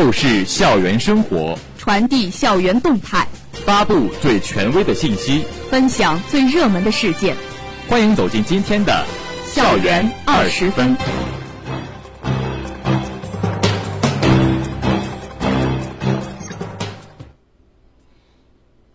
透视校园生活，传递校园动态，发布最权威的信息，分享最热门的事件。欢迎走进今天的校园二十分。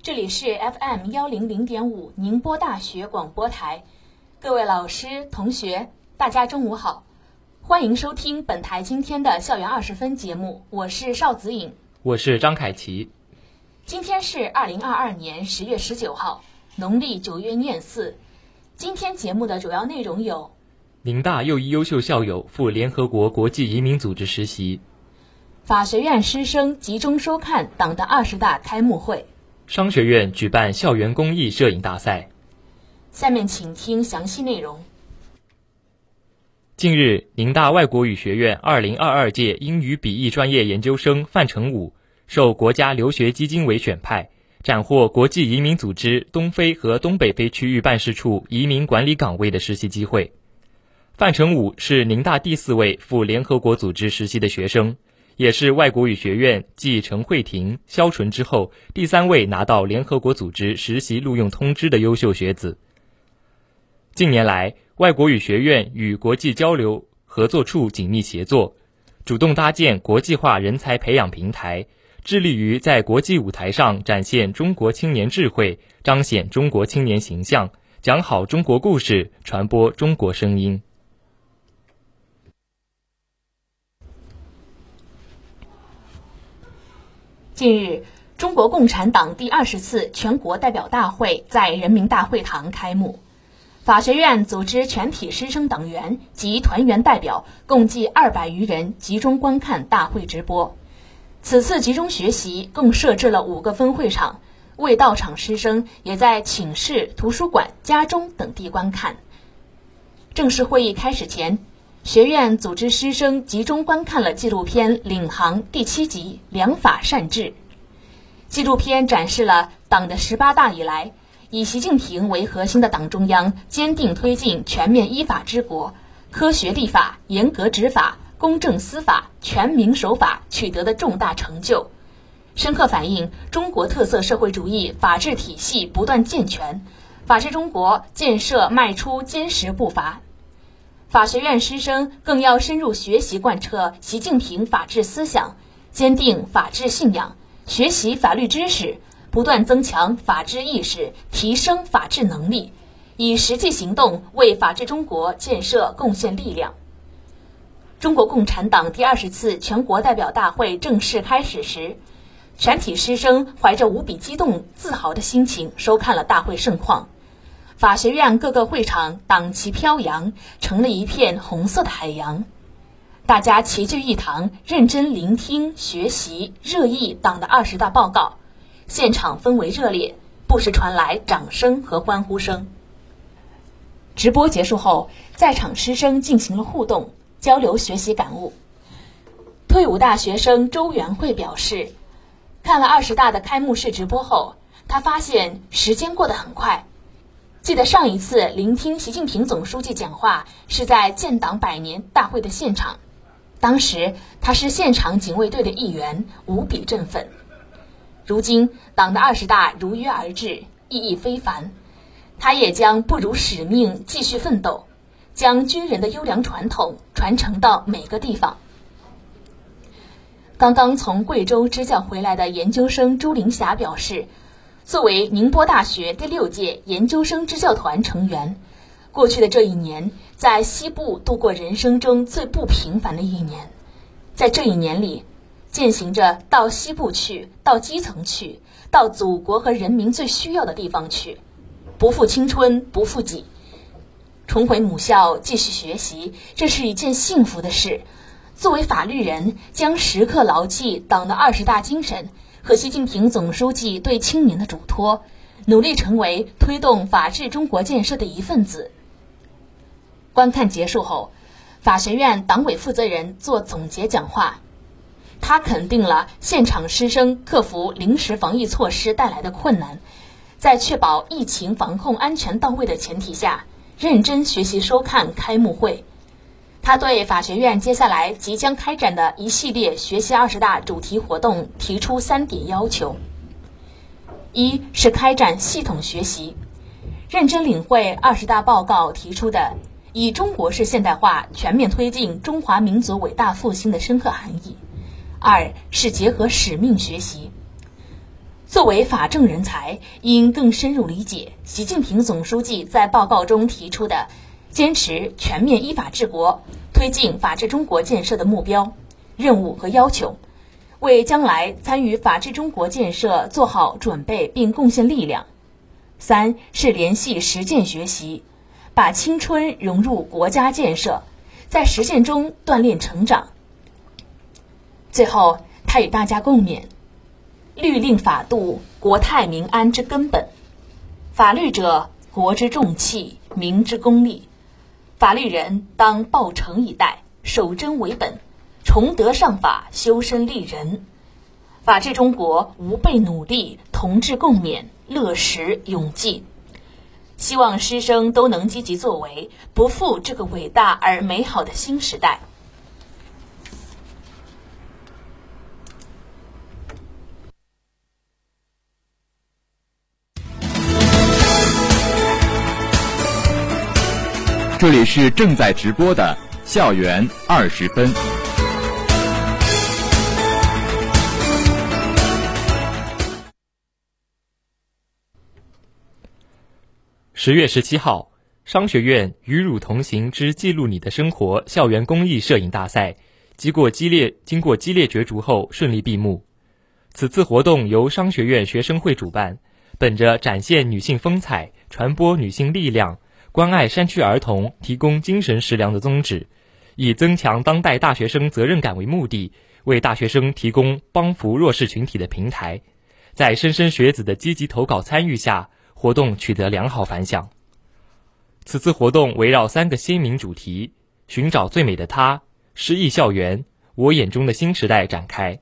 这里是 FM 幺零零点五宁波大学广播台，各位老师、同学，大家中午好，欢迎收听本台今天的校园二十分节目，我是邵子颖，我是张凯琪。今天是二零二二年十月十九号，农历九月廿四。今天节目的主要内容有：宁大又一优秀校友赴联合国国际移民组织实习；法学院师生集中收看党的二十大开幕会。商学院举办校园公益摄影大赛。下面请听详细内容。近日，宁大外国语学院2022届英语笔译专业研究生范成武受国家留学基金委选派，斩获国际移民组织东非和东北非区域办事处移民管理岗位的实习机会。范成武是宁大第四位赴联合国组织实习的学生。也是外国语学院继陈慧婷、肖纯之后第三位拿到联合国组织实习录用通知的优秀学子。近年来，外国语学院与国际交流合作处紧密协作，主动搭建国际化人才培养平台，致力于在国际舞台上展现中国青年智慧，彰显中国青年形象，讲好中国故事，传播中国声音。近日，中国共产党第二十次全国代表大会在人民大会堂开幕。法学院组织全体师生党员及团员代表共计二百余人集中观看大会直播。此次集中学习共设置了五个分会场，未到场师生也在寝室、图书馆、家中等地观看。正式会议开始前。学院组织师生集中观看了纪录片《领航》第七集《良法善治》。纪录片展示了党的十八大以来，以习近平为核心的党中央坚定推进全面依法治国、科学立法、严格执法、公正司法、全民守法取得的重大成就，深刻反映中国特色社会主义法治体系不断健全，法治中国建设迈出坚实步伐。法学院师生更要深入学习贯彻习近平法治思想，坚定法治信仰，学习法律知识，不断增强法治意识，提升法治能力，以实际行动为法治中国建设贡献力量。中国共产党第二十次全国代表大会正式开始时，全体师生怀着无比激动、自豪的心情收看了大会盛况。法学院各个会场党旗飘扬，成了一片红色的海洋。大家齐聚一堂，认真聆听、学习、热议党的二十大报告。现场氛围热烈，不时传来掌声和欢呼声。直播结束后，在场师生进行了互动交流，学习感悟。退伍大学生周元慧表示，看了二十大的开幕式直播后，他发现时间过得很快。记得上一次聆听习近平总书记讲话是在建党百年大会的现场，当时他是现场警卫队的一员，无比振奋。如今党的二十大如约而至，意义非凡，他也将不辱使命，继续奋斗，将军人的优良传统传承到每个地方。刚刚从贵州支教回来的研究生朱玲霞表示。作为宁波大学第六届研究生支教团成员，过去的这一年在西部度过人生中最不平凡的一年。在这一年里，践行着到西部去，到基层去，到祖国和人民最需要的地方去，不负青春，不负己，重回母校继续学习，这是一件幸福的事。作为法律人，将时刻牢记党的二十大精神。和习近平总书记对青年的嘱托，努力成为推动法治中国建设的一份子。观看结束后，法学院党委负责人做总结讲话，他肯定了现场师生克服临时防疫措施带来的困难，在确保疫情防控安全到位的前提下，认真学习收看开幕会。他对法学院接下来即将开展的一系列学习二十大主题活动提出三点要求：一是开展系统学习，认真领会二十大报告提出的以中国式现代化全面推进中华民族伟大复兴的深刻含义；二是结合使命学习。作为法政人才，应更深入理解习近平总书记在报告中提出的坚持全面依法治国、推进法治中国建设的目标、任务和要求，为将来参与法治中国建设做好准备并贡献力量。三是联系实践学习，把青春融入国家建设，在实践中锻炼成长。最后，他与大家共勉。律令法度，国泰民安之根本。法律者，国之重器，民之公力。法律人当抱诚以待，守真为本，崇德尚法，修身立人。法治中国，吾辈努力，同志共勉，乐时永继。希望师生都能积极作为，不负这个伟大而美好的新时代。这里是正在直播的校园二十分。十月十七号，商学院“与汝同行之记录你的生活”校园公益摄影大赛，经过激烈经过激烈角逐后顺利闭幕。此次活动由商学院学生会主办，本着展现女性风采、传播女性力量。关爱山区儿童，提供精神食粮的宗旨，以增强当代大学生责任感为目的，为大学生提供帮扶弱势群体的平台。在莘莘学子的积极投稿参与下，活动取得良好反响。此次活动围绕三个鲜明主题：寻找最美的她、诗意校园、我眼中的新时代展开，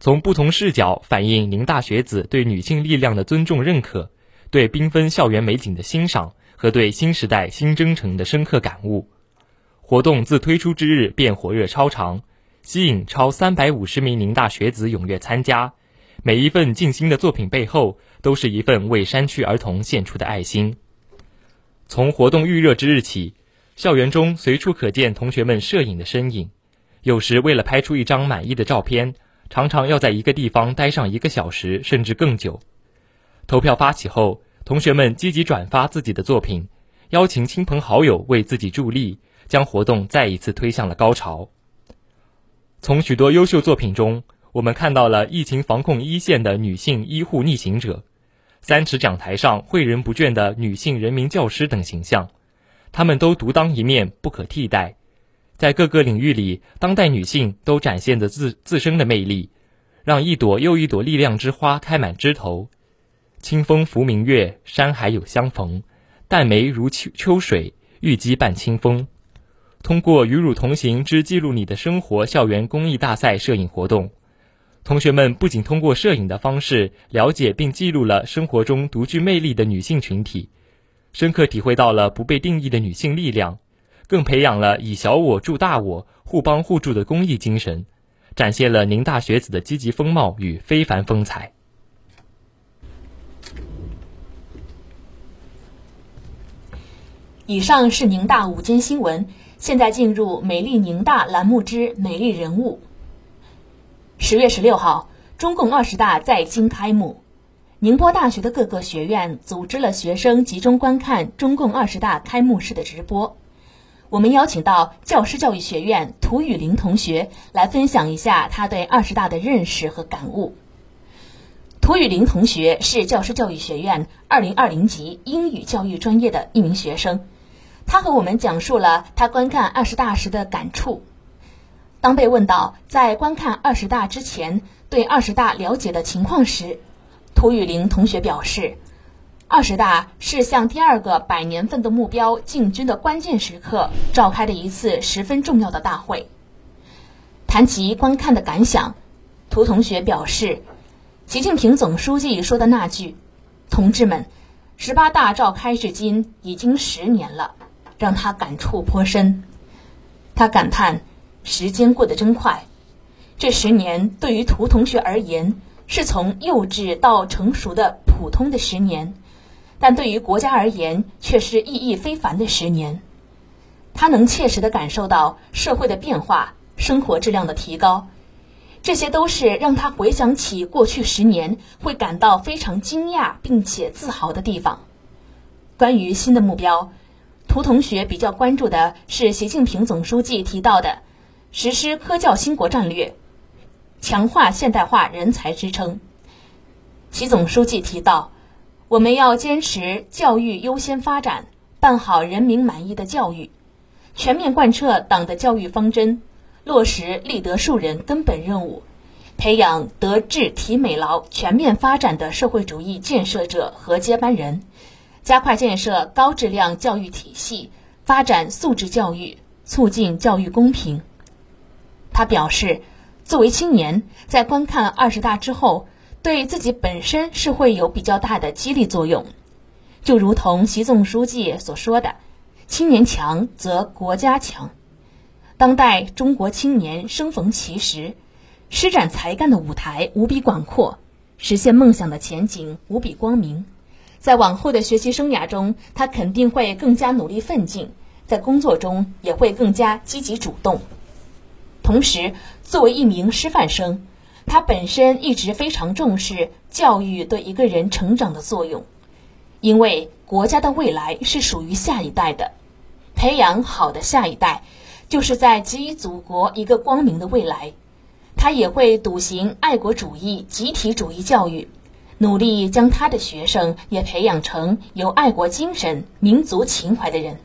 从不同视角反映宁大学子对女性力量的尊重认可，对缤纷校园美景的欣赏。和对新时代新征程的深刻感悟，活动自推出之日便火热超长，吸引超三百五十名宁大学子踊跃参加。每一份静心的作品背后，都是一份为山区儿童献出的爱心。从活动预热之日起，校园中随处可见同学们摄影的身影。有时为了拍出一张满意的照片，常常要在一个地方待上一个小时甚至更久。投票发起后。同学们积极转发自己的作品，邀请亲朋好友为自己助力，将活动再一次推向了高潮。从许多优秀作品中，我们看到了疫情防控一线的女性医护逆行者，三尺讲台上诲人不倦的女性人民教师等形象，她们都独当一面，不可替代。在各个领域里，当代女性都展现着自自身的魅力，让一朵又一朵力量之花开满枝头。清风拂明月，山海有相逢。淡眉如秋秋水，玉肌伴清风。通过“与汝同行之记录你的生活”校园公益大赛摄影活动，同学们不仅通过摄影的方式了解并记录了生活中独具魅力的女性群体，深刻体会到了不被定义的女性力量，更培养了以小我助大我、互帮互助的公益精神，展现了宁大学子的积极风貌与非凡风采。以上是宁大午间新闻，现在进入“美丽宁大”栏目之美丽人物。十月十六号，中共二十大在京开幕，宁波大学的各个学院组织了学生集中观看中共二十大开幕式的直播。我们邀请到教师教育学院涂雨林同学来分享一下他对二十大的认识和感悟。涂雨林同学是教师教育学院二零二零级英语教育专业的一名学生。他和我们讲述了他观看二十大时的感触。当被问到在观看二十大之前对二十大了解的情况时，涂雨林同学表示，二十大是向第二个百年奋斗目标进军的关键时刻召开的一次十分重要的大会。谈及观看的感想，涂同学表示，习近平总书记说的那句“同志们，十八大召开至今已经十年了”。让他感触颇深。他感叹：“时间过得真快。”这十年对于涂同学而言，是从幼稚到成熟的普通的十年，但对于国家而言，却是意义非凡的十年。他能切实地感受到社会的变化、生活质量的提高，这些都是让他回想起过去十年会感到非常惊讶并且自豪的地方。关于新的目标，涂同学比较关注的是习近平总书记提到的实施科教兴国战略。强化现代化人才支撑。习总书记提到，我们要坚持教育优先发展，办好人民满意的教育，全面贯彻党的教育方针，落实立德树人根本任务，培养德智体美劳全面发展的社会主义建设者和接班人，加快建设高质量教育体系，发展素质教育，促进教育公平。他表示。作为青年，在观看二十大之后，对自己本身是会有比较大的激励作用。就如同习总书记所说的：“青年强则国家强。”当代中国青年生逢其时，施展才干的舞台无比广阔，实现梦想的前景无比光明。在往后的学习生涯中，他肯定会更加努力奋进，在工作中也会更加积极主动。同时，作为一名师范生，他本身一直非常重视教育对一个人成长的作用，因为国家的未来是属于下一代的，培养好的下一代，就是在给予祖国一个光明的未来。他也会笃行爱国主义、集体主义教育，努力将他的学生也培养成有爱国精神、民族情怀的人。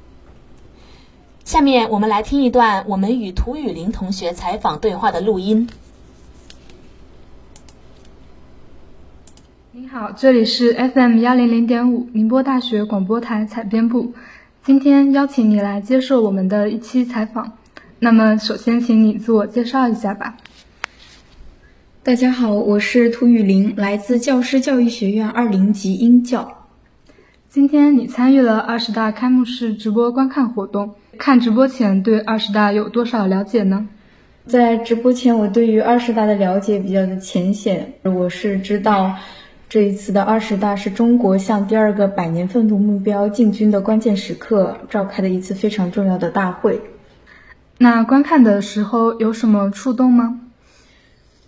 下面我们来听一段我们与涂雨林同学采访对话的录音。您好，这里是 FM 幺零零点五宁波大学广播台采编部，今天邀请你来接受我们的一期采访。那么，首先请你自我介绍一下吧。大家好，我是涂雨林，来自教师教育学院二零级英教。今天你参与了二十大开幕式直播观看活动。看直播前对二十大有多少了解呢？在直播前，我对于二十大的了解比较的浅显。我是知道，这一次的二十大是中国向第二个百年奋斗目标进军的关键时刻召开的一次非常重要的大会。那观看的时候有什么触动吗？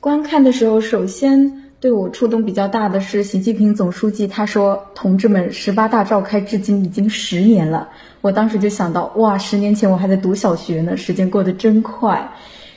观看的时候，首先。对我触动比较大的是习近平总书记，他说：“同志们，十八大召开至今已经十年了。”我当时就想到，哇，十年前我还在读小学呢，时间过得真快。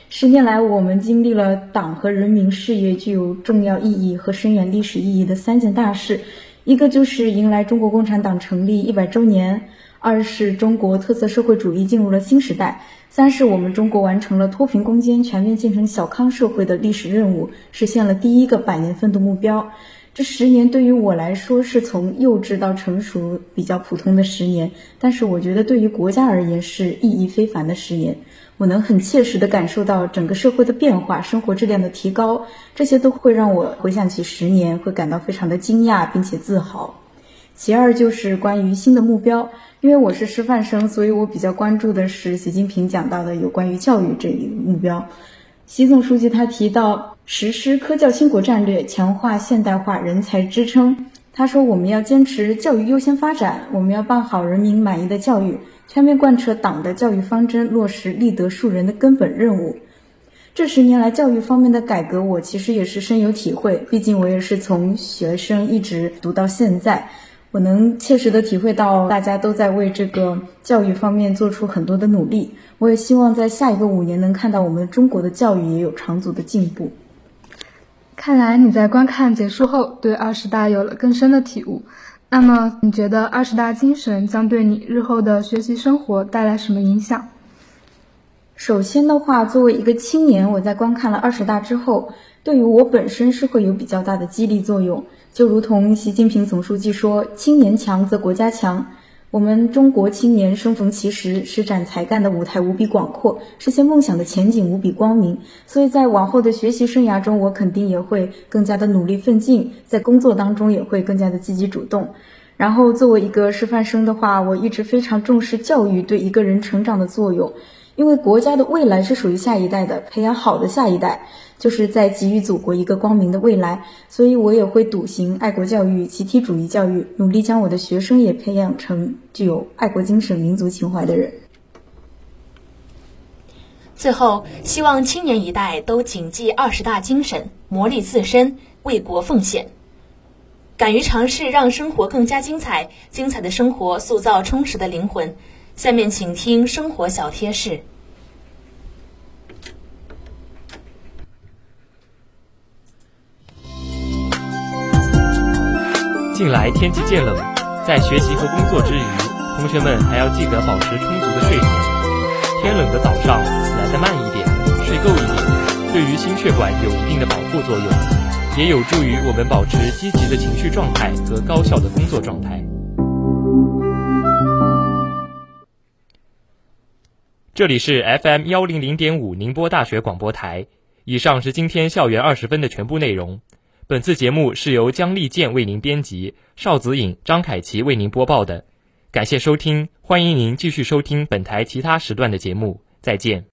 十年来，我们经历了党和人民事业具有重要意义和深远历史意义的三件大事，一个就是迎来中国共产党成立一百周年。二是中国特色社会主义进入了新时代，三是我们中国完成了脱贫攻坚、全面建成小康社会的历史任务，实现了第一个百年奋斗目标。这十年对于我来说是从幼稚到成熟比较普通的十年，但是我觉得对于国家而言是意义非凡的十年。我能很切实地感受到整个社会的变化、生活质量的提高，这些都会让我回想起十年会感到非常的惊讶并且自豪。其二就是关于新的目标。因为我是师范生，所以我比较关注的是习近平讲到的有关于教育这一目标。习总书记他提到实施科教兴国战略，强化现代化人才支撑。他说我们要坚持教育优先发展，我们要办好人民满意的教育，全面贯彻党的教育方针，落实立德树人的根本任务。这十年来教育方面的改革，我其实也是深有体会。毕竟我也是从学生一直读到现在。我能切实的体会到，大家都在为这个教育方面做出很多的努力。我也希望在下一个五年能看到我们中国的教育也有长足的进步。看来你在观看结束后，对二十大有了更深的体悟。那么，你觉得二十大精神将对你日后的学习生活带来什么影响？首先的话，作为一个青年，我在观看了二十大之后，对于我本身是会有比较大的激励作用。就如同习近平总书记说：“青年强则国家强。”我们中国青年生逢其时，施展才干的舞台无比广阔，实现梦想的前景无比光明。所以在往后的学习生涯中，我肯定也会更加的努力奋进，在工作当中也会更加的积极主动。然后，作为一个师范生的话，我一直非常重视教育对一个人成长的作用。因为国家的未来是属于下一代的，培养好的下一代，就是在给予祖国一个光明的未来。所以我也会笃行爱国教育、集体主义教育，努力将我的学生也培养成具有爱国精神、民族情怀的人。最后，希望青年一代都谨记二十大精神，磨砺自身，为国奉献，敢于尝试，让生活更加精彩。精彩的生活塑造充实的灵魂。下面请听生活小贴士。近来天气渐冷，在学习和工作之余，同学们还要记得保持充足的睡眠。天冷的早上，来的慢一点，睡够一点，对于心血管有一定的保护作用，也有助于我们保持积极的情绪状态和高效的工作状态。这里是 FM 幺零零点五宁波大学广播台。以上是今天校园二十分的全部内容。本次节目是由姜立健为您编辑，邵子颖、张凯琪为您播报的。感谢收听，欢迎您继续收听本台其他时段的节目。再见。